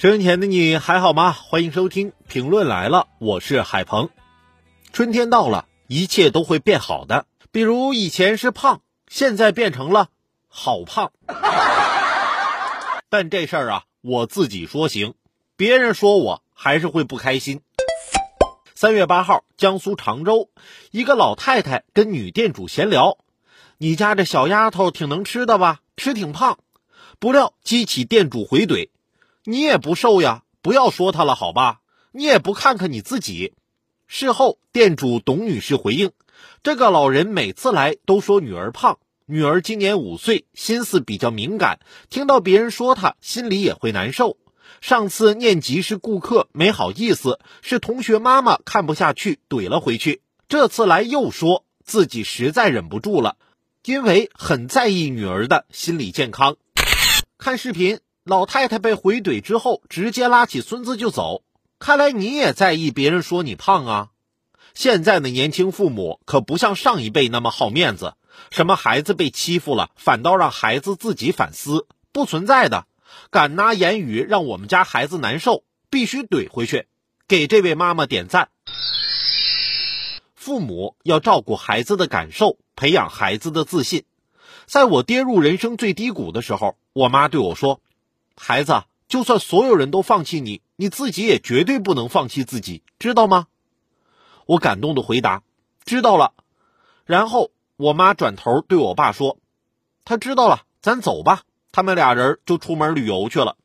收音前的你还好吗？欢迎收听评论来了，我是海鹏。春天到了，一切都会变好的。比如以前是胖，现在变成了好胖。但这事儿啊，我自己说行，别人说我还是会不开心。三月八号，江苏常州，一个老太太跟女店主闲聊：“你家这小丫头挺能吃的吧？吃挺胖。”不料激起店主回怼。你也不瘦呀，不要说他了，好吧？你也不看看你自己。事后，店主董女士回应：“这个老人每次来都说女儿胖，女儿今年五岁，心思比较敏感，听到别人说她，心里也会难受。上次念及是顾客，没好意思，是同学妈妈看不下去，怼了回去。这次来又说自己实在忍不住了，因为很在意女儿的心理健康。看视频。”老太太被回怼之后，直接拉起孙子就走。看来你也在意别人说你胖啊！现在的年轻父母可不像上一辈那么好面子，什么孩子被欺负了，反倒让孩子自己反思，不存在的。敢拿言语让我们家孩子难受，必须怼回去。给这位妈妈点赞。父母要照顾孩子的感受，培养孩子的自信。在我跌入人生最低谷的时候，我妈对我说。孩子，就算所有人都放弃你，你自己也绝对不能放弃自己，知道吗？我感动的回答：“知道了。”然后我妈转头对我爸说：“他知道了，咱走吧。”他们俩人就出门旅游去了。